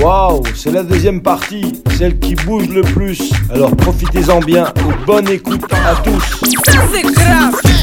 Waouh, c'est la deuxième partie, celle qui bouge le plus. Alors profitez-en bien et bonne écoute à tous. C'est grave.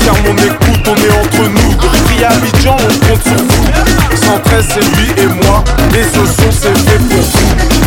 ferme, on écoute, on est entre nous. Depuis Abidjan, on compte sur vous. 113, c'est lui et moi. Les ossons, c'est fait pour vous.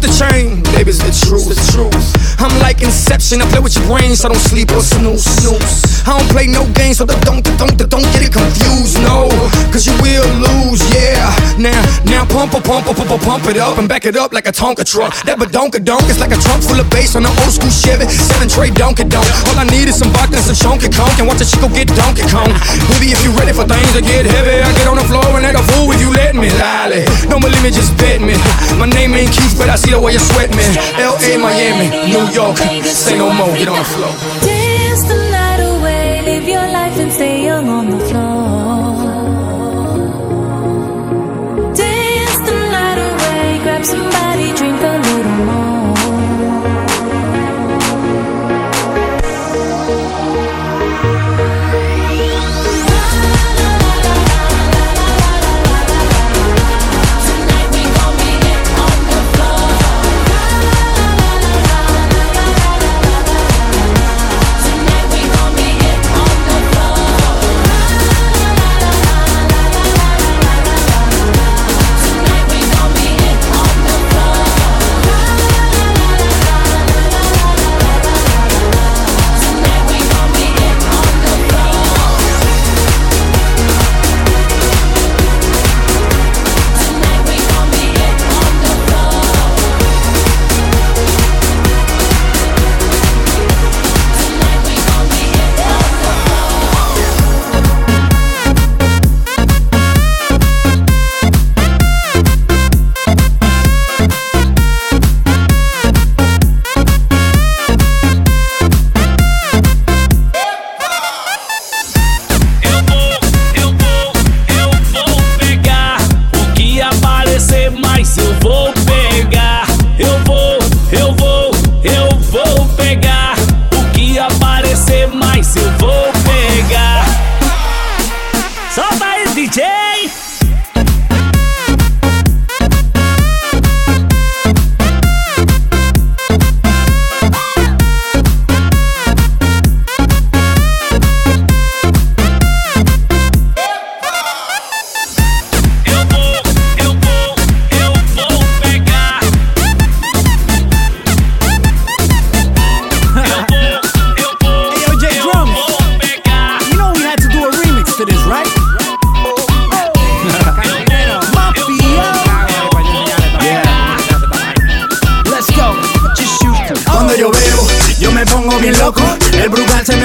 The train. Baby, it's the truth. The truth. I play with your brain, so I don't sleep or snooze. snooze. I don't play no games, so don't, don't, don't get it confused. No, cause you will lose. Yeah. Now, now pump, pump, pump, pump, pump it up and back it up like a Tonka truck. That badonka donk is like a trunk full of bass on an old school Chevy. Seven tray donkey donk. All I need is some vodka and some chunky conk and watch a chico get Donkey Kong. Baby, if you ready for things to get heavy, I get on the floor and act a fool if you let me. Lolly, don't believe me, just bet me. My name ain't Keith, but I see the way you sweat me. L.A., Miami, New York, say no more, get on the floor. Dance the night away, live your life and stay young on the floor. Dance the night away, grab somebody,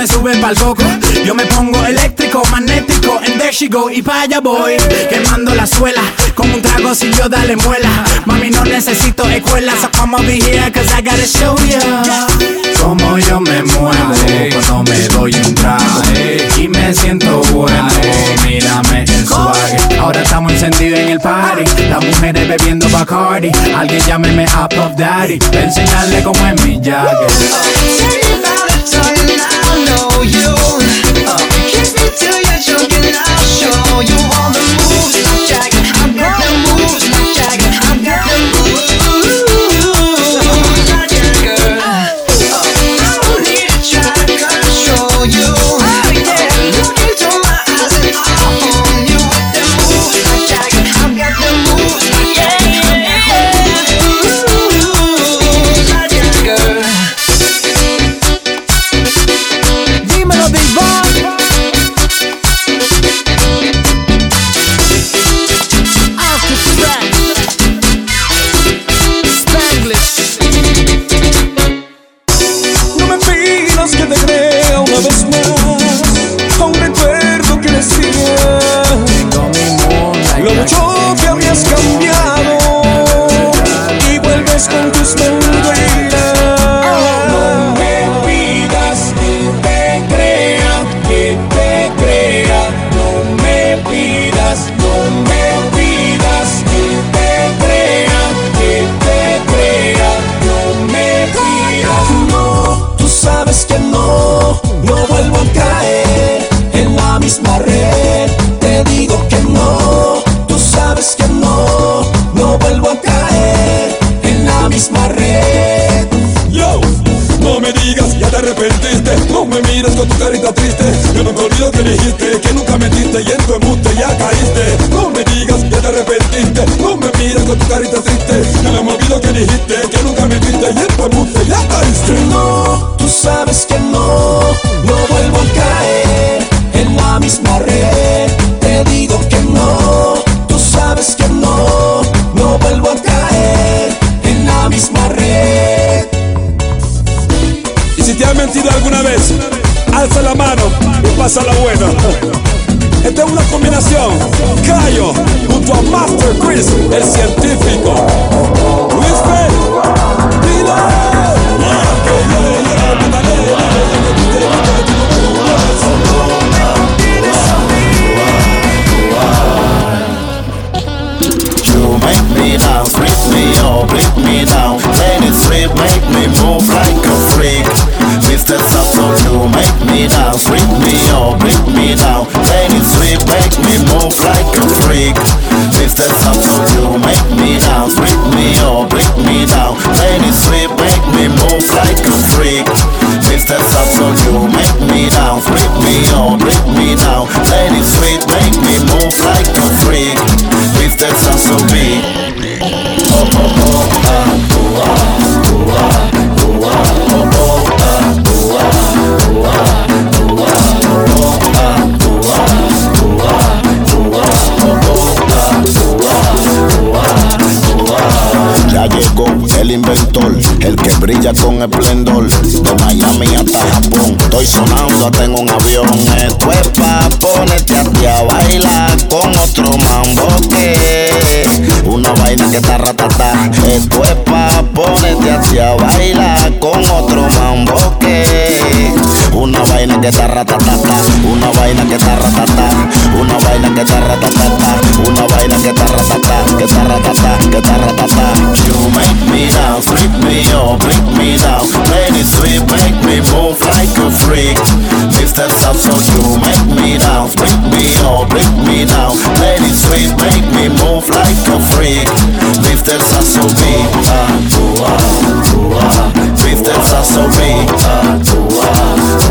se sube pa'l coco. Yo me pongo eléctrico, magnético. En there she go y pa' allá voy. Quemando la suela, como un trago si yo dale muela. Mami, no necesito escuela. So come over here, cause I gotta show ya. Como yo me muevo cuando me doy un trago. Y me siento bueno. Mírame el swag. Ahora estamos encendidos en el party. Las mujeres bebiendo Bacardi. Alguien llámeme a Puff Daddy. Enseñarle cómo es mi jacket. Dímelo, con esplendor. De Miami hasta Japón, estoy sonando hasta en un avión. Esto es pa' ponerte a ti a bailar con otro mambo que una vaina que está ratata. Vaina que está ratatata, una vaina que está una vaina que está ratatata, una vaina que está que está que está. You make me dance, flip me up, break me down, play sweet, make me move like a freak. Mr. Sasso, you make me dance, break me up, break me down, play sweet, make me move like a freak. Mr. Sasso, be ah, ooh, ah, ooh, ah. Mr. Sasso, be ah, ooh, ah,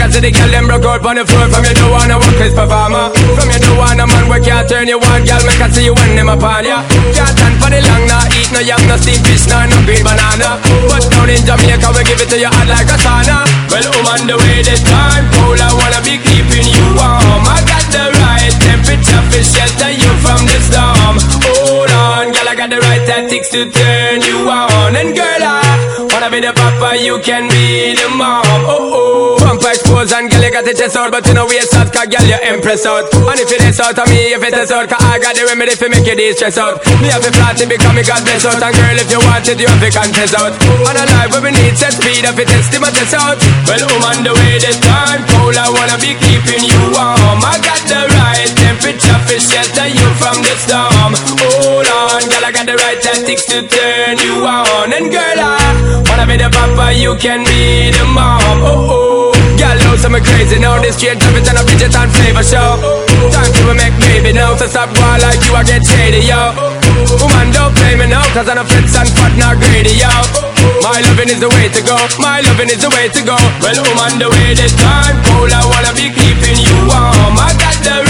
Because the girl them broke out on the floor. From you don't wanna work Chris performer. From you don't wanna man work can't turn you on. Girl make I see you when them upon ya. Can't stand for the long Nah eat no yam, no steamed fish Nah no green banana. But down in Jamaica we give it to you hot like a sauna. Well I'm on the way this time Cold I wanna be keeping you warm. I got the right temperature for shelter you from the storm. I got the right tactics to turn you on. And girl I wanna be the papa You can be the mom. Oh oh. Pump expose and you got the chest out But you know waist out cause girl you impress out. And if it is out of me if it is out Cause I got the remedy for make you de-stress out. Me have a flat to become me God bless out. And girl if you want it you have to contest out. On a life where we need set speed If it test my test out. Well I'm on the way this time Cold I wanna be keeping you warm. I got the right temperature for shelter you from the storm. Hold on girl I got the right tactics to turn you on. And girl I wanna be the papa you can be the mom. Oh oh Girl, know some crazy now. This straight traffic and a Bridget on flavor show. Time to make baby now. So stop going like you, I get shady, yo. Woman, don't play me now. Cause I'm a fits and not greedy, yo. My loving is the way to go. My loving is the way to go. Well, woman, the way this time. Cold, I wanna be keeping you warm. I got the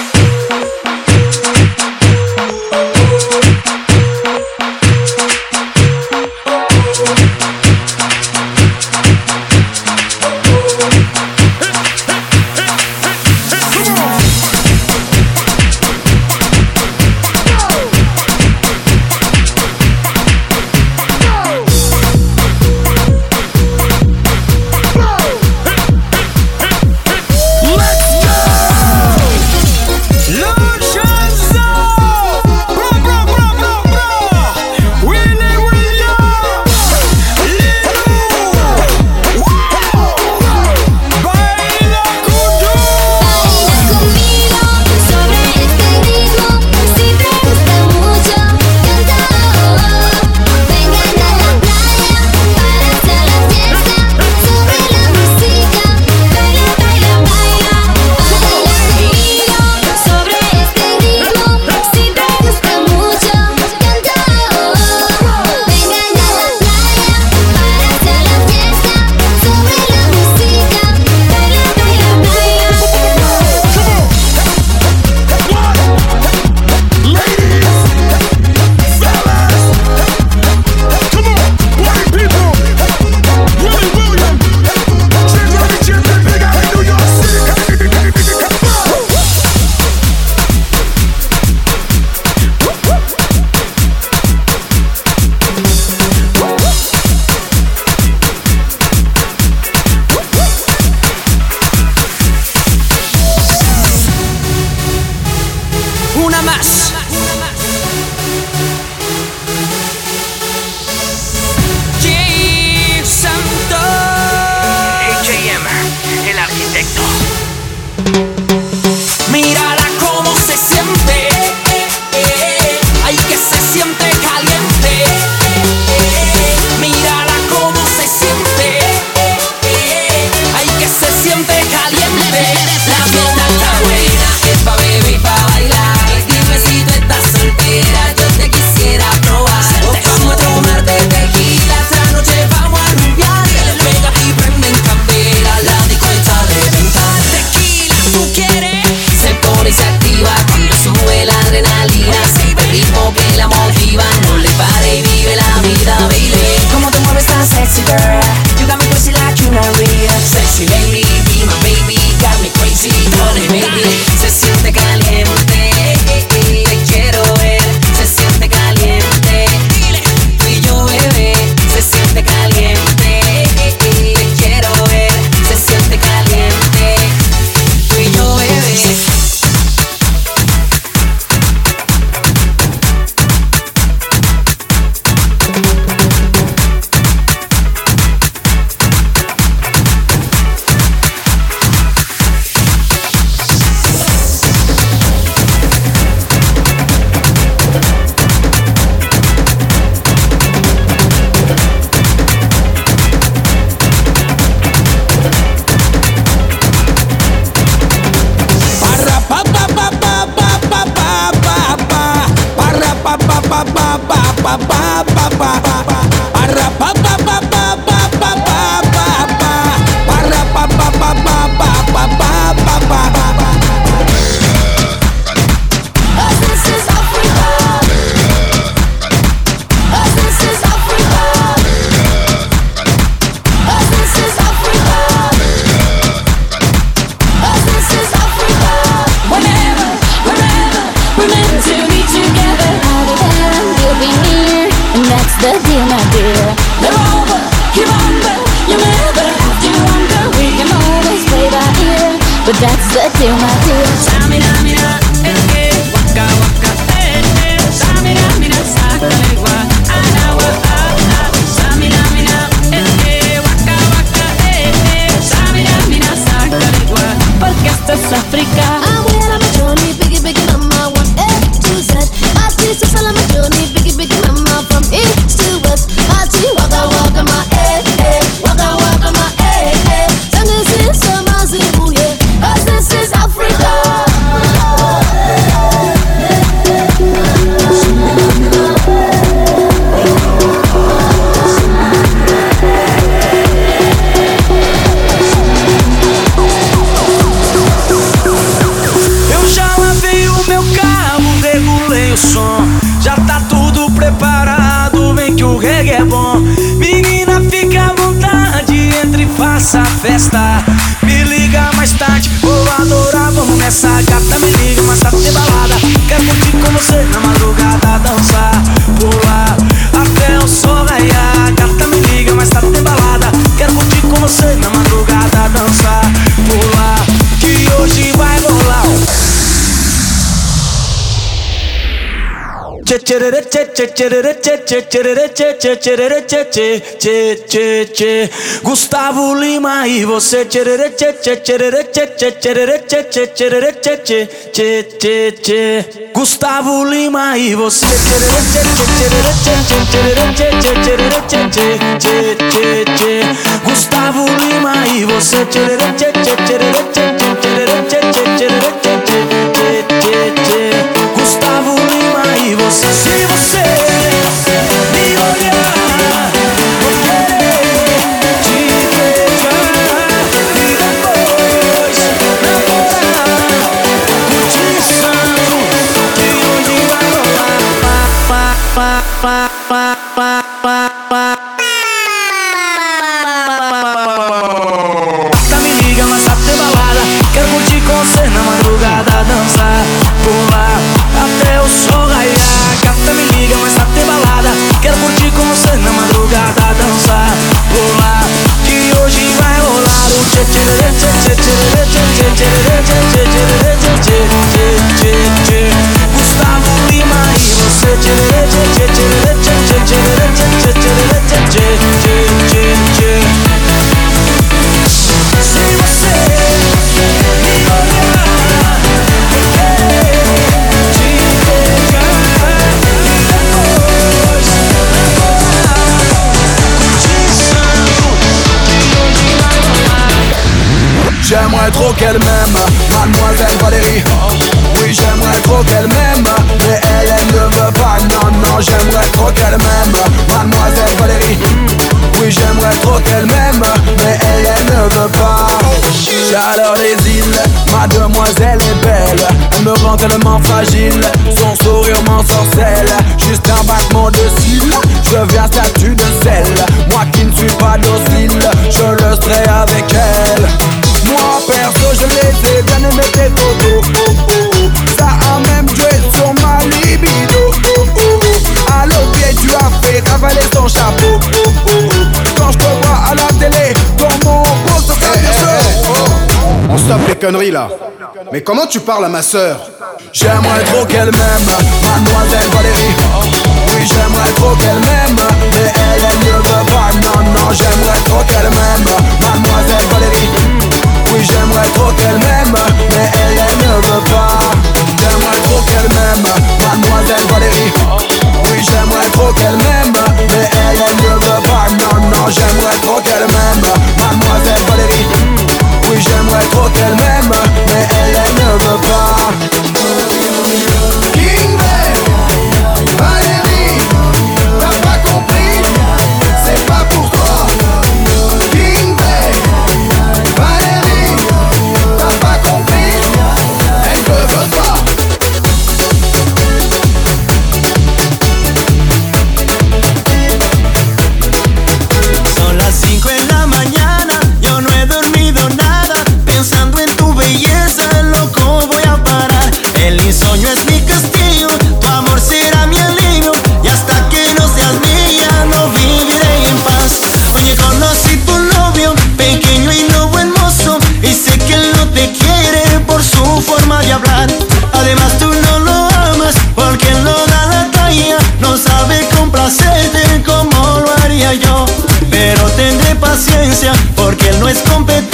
bomba. That's Gustavo Lima e você Gustavo Lima e você Gustavo Lima e você Tchê, tchê, tchê. Gustavo Lima e você Se você me olhar Vou querer te beijar E depois namorar Curtição que hoje vai rolar Pá, pá, pá, pá, pá conneries là. Mais comment tu parles à ma sœur? J'aimerais trop qu'elle m'aime, mademoiselle Valérie. Oui, j'aimerais trop qu'elle m'aime, mais elle, elle ne veut pas. Non, non, j'aimerais trop qu'elle m'aime, mademoiselle Valérie. Oui, j'aimerais trop qu'elle m'aime, mais elle, elle ne veut pas. J'aimerais trop qu'elle m'aime, mademoiselle Valérie. Oui, j'aimerais trop qu'elle m'aime, mais elle, elle ne veut pas. Non, non, j'aimerais trop qu'elle m'aime trop qu'elle m'aime, mais elle, elle ne veut pas. es competencia.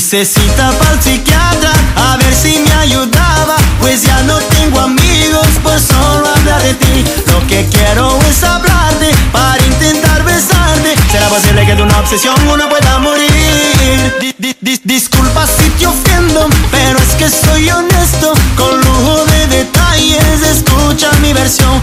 Hice cita pa'l psiquiatra a ver si me ayudaba, pues ya no tengo amigos por solo hablar de ti. Lo que quiero es hablarte para intentar besarte. Será posible que de una obsesión uno pueda morir. Di, di, di, disculpa si te ofendo, pero es que soy honesto. Con lujo de detalles, escucha mi versión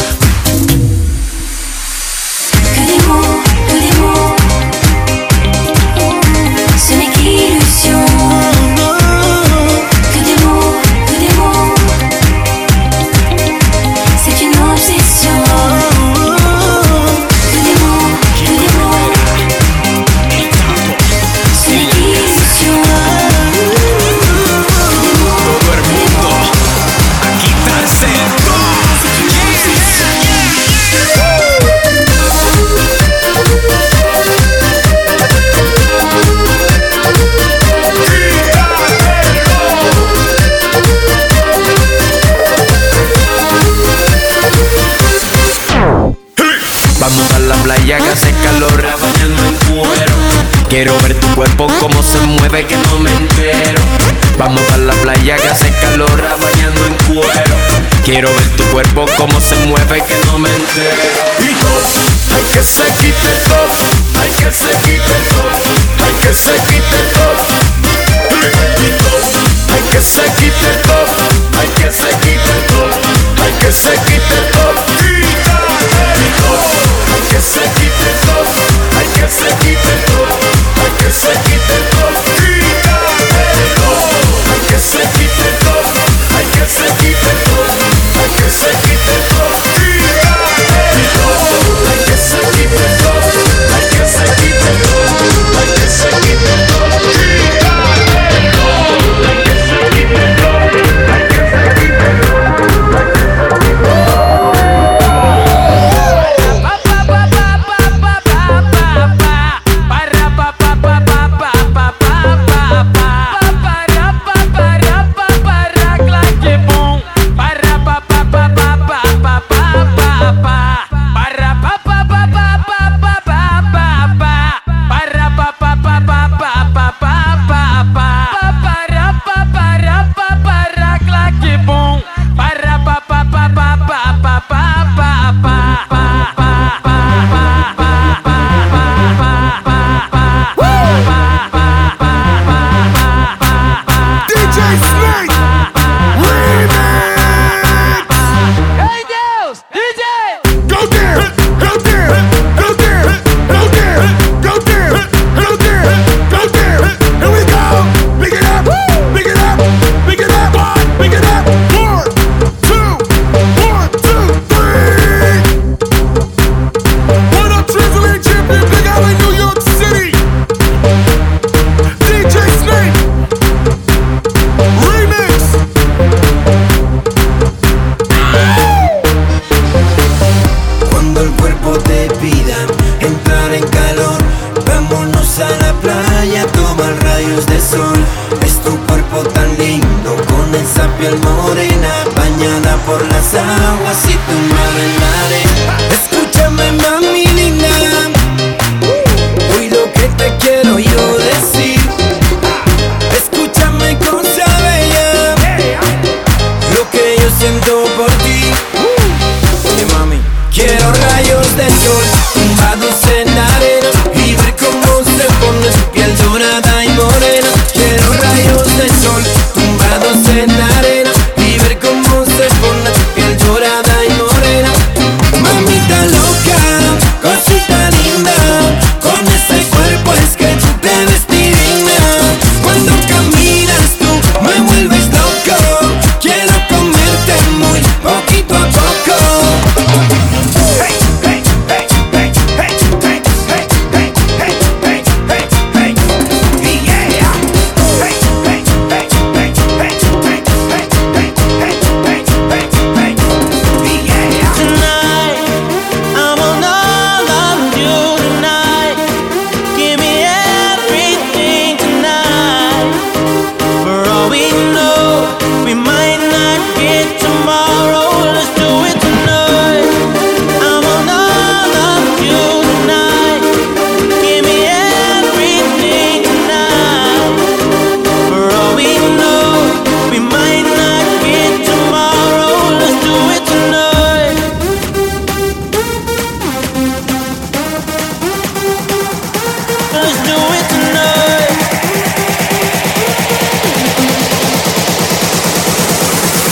siento por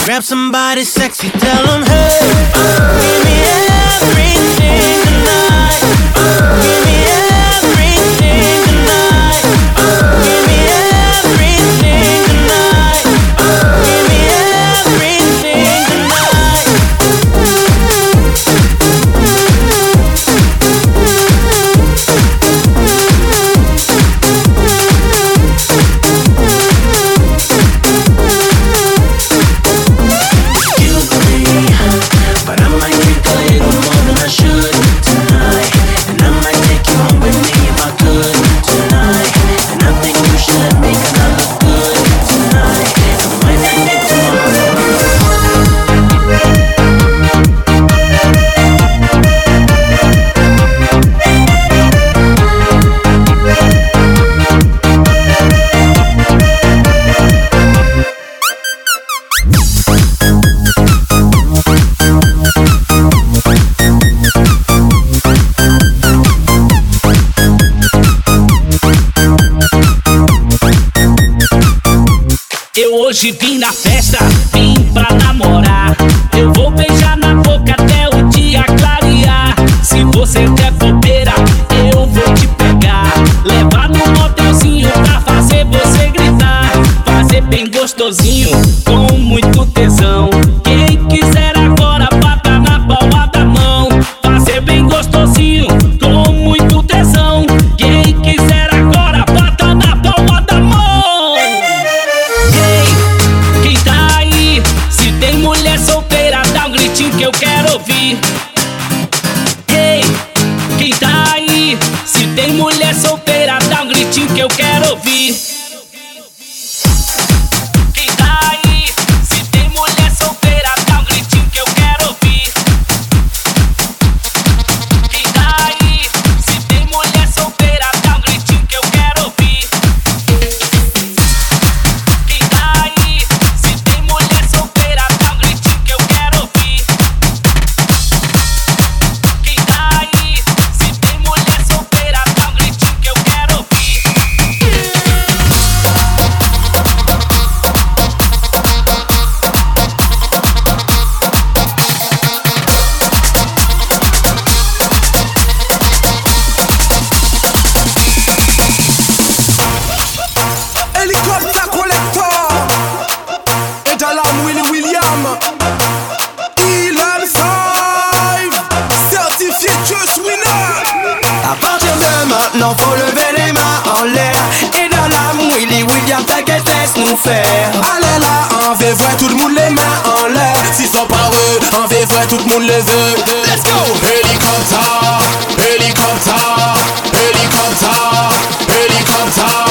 Grab somebody sexy, tell them, hey, uh, com muito tesão. aller là En fait vrai, tout le monde les mains en l'air. S'ils sont pas heureux, en fait vrai, tout le monde les veut. Let's go! Hélicoptère, hélicoptère, hélicoptère, hélicoptère.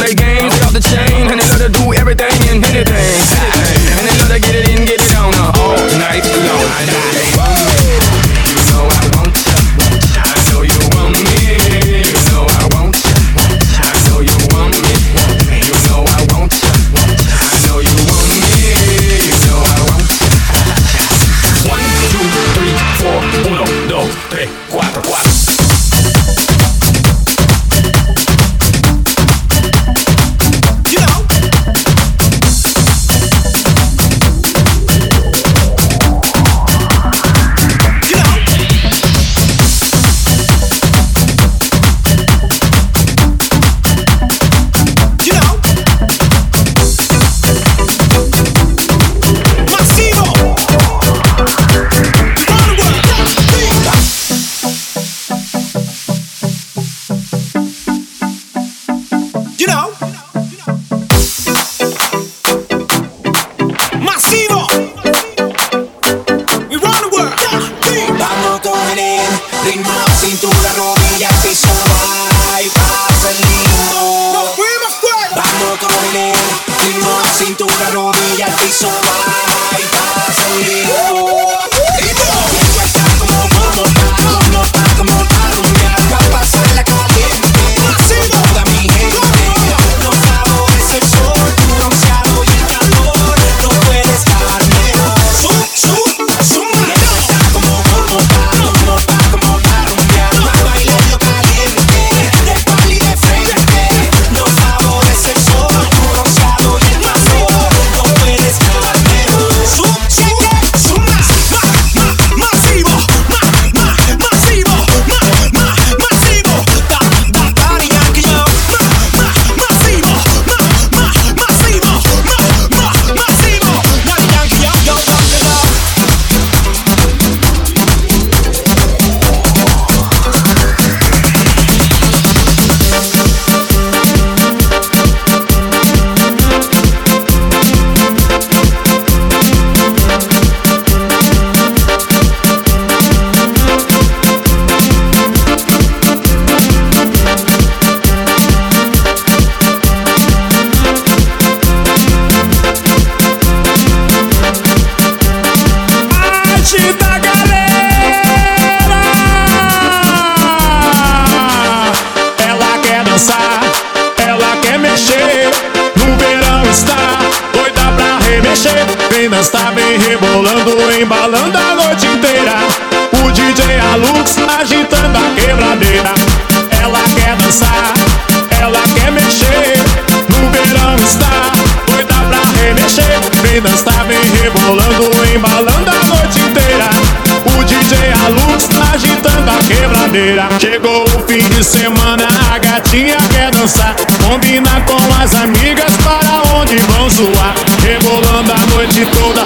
play games. bandeira. Chegou o fim de semana, a gatinha quer dançar. Combina com as amigas para onde vão zoar. Rebolando a noite toda,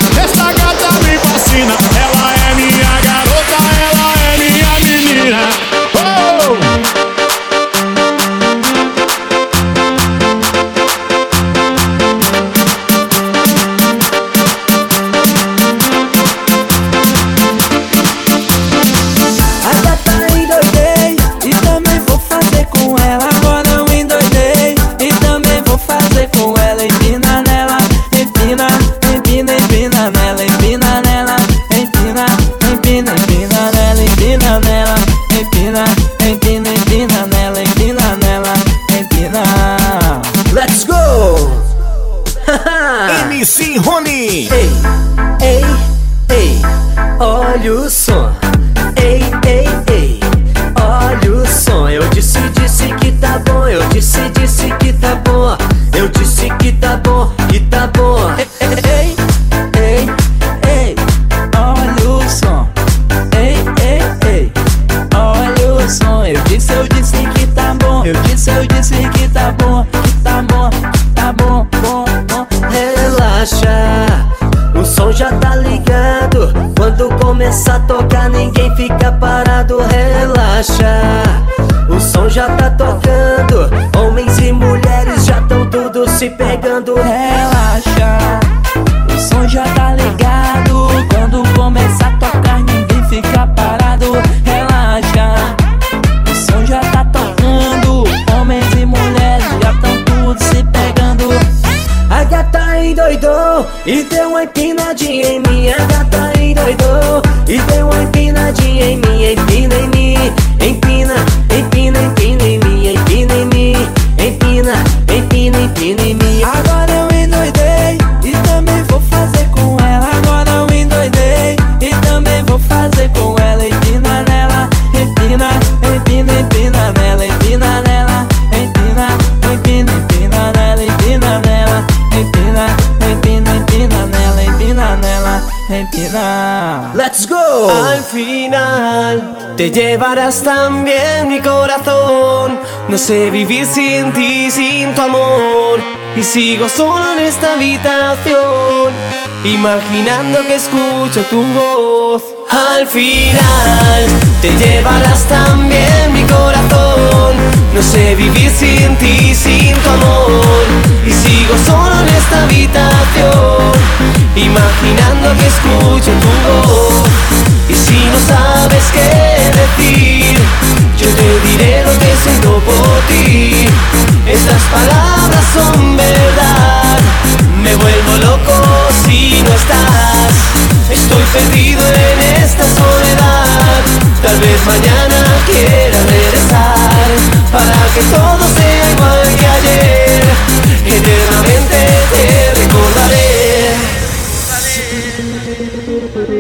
Let's go. Al final te llevarás también mi corazón. No sé vivir sin ti, sin tu amor. Y sigo solo en esta habitación, imaginando que escucho tu voz. Al final te llevarás también mi corazón. No sé vivir sin ti, sin tu amor. Y sigo solo en esta habitación imaginando que escucho tu voz. Y si no sabes qué decir, yo te diré lo que siento por ti. Estas palabras son verdad, me vuelvo loco si no estás. Estoy perdido en esta soledad, tal vez mañana quiera regresar para que todo sea igual que ayer. Eternamente te recordaré.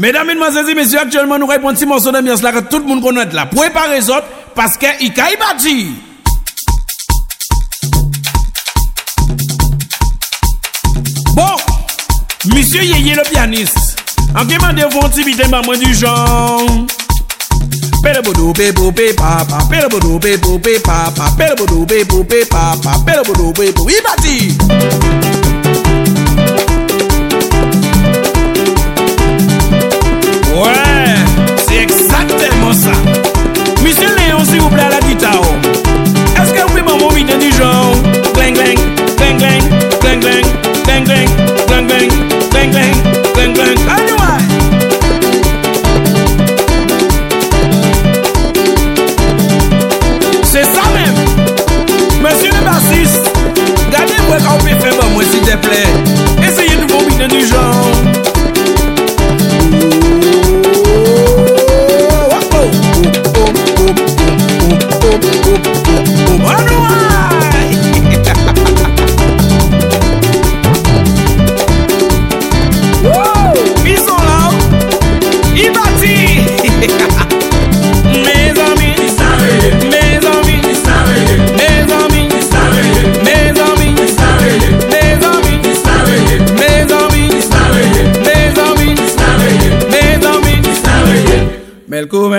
Mesdames, Mesdemoiselles et Messieurs, actuellement nous répondons si morceau là que tout le monde connaît là. Les autres parce que Ikaï Bati. Bon, Monsieur Yeye le pianiste. En demandant vous maman du genre.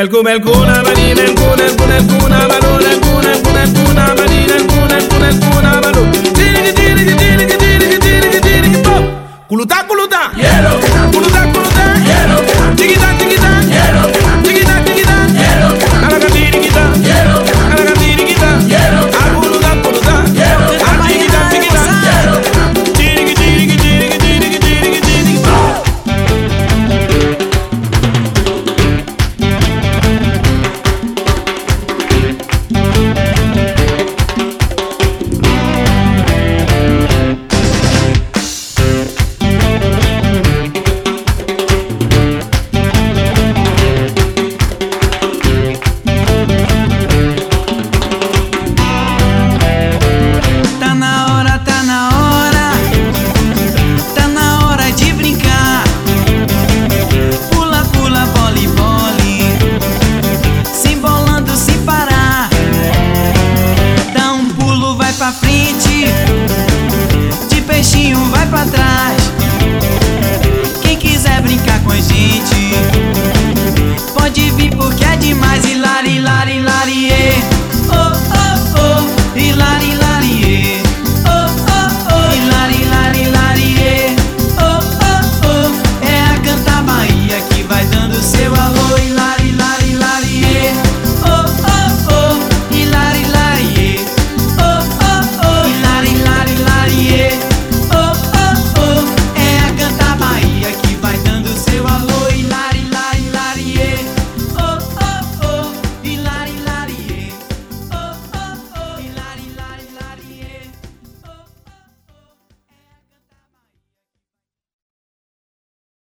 Melco, Melco.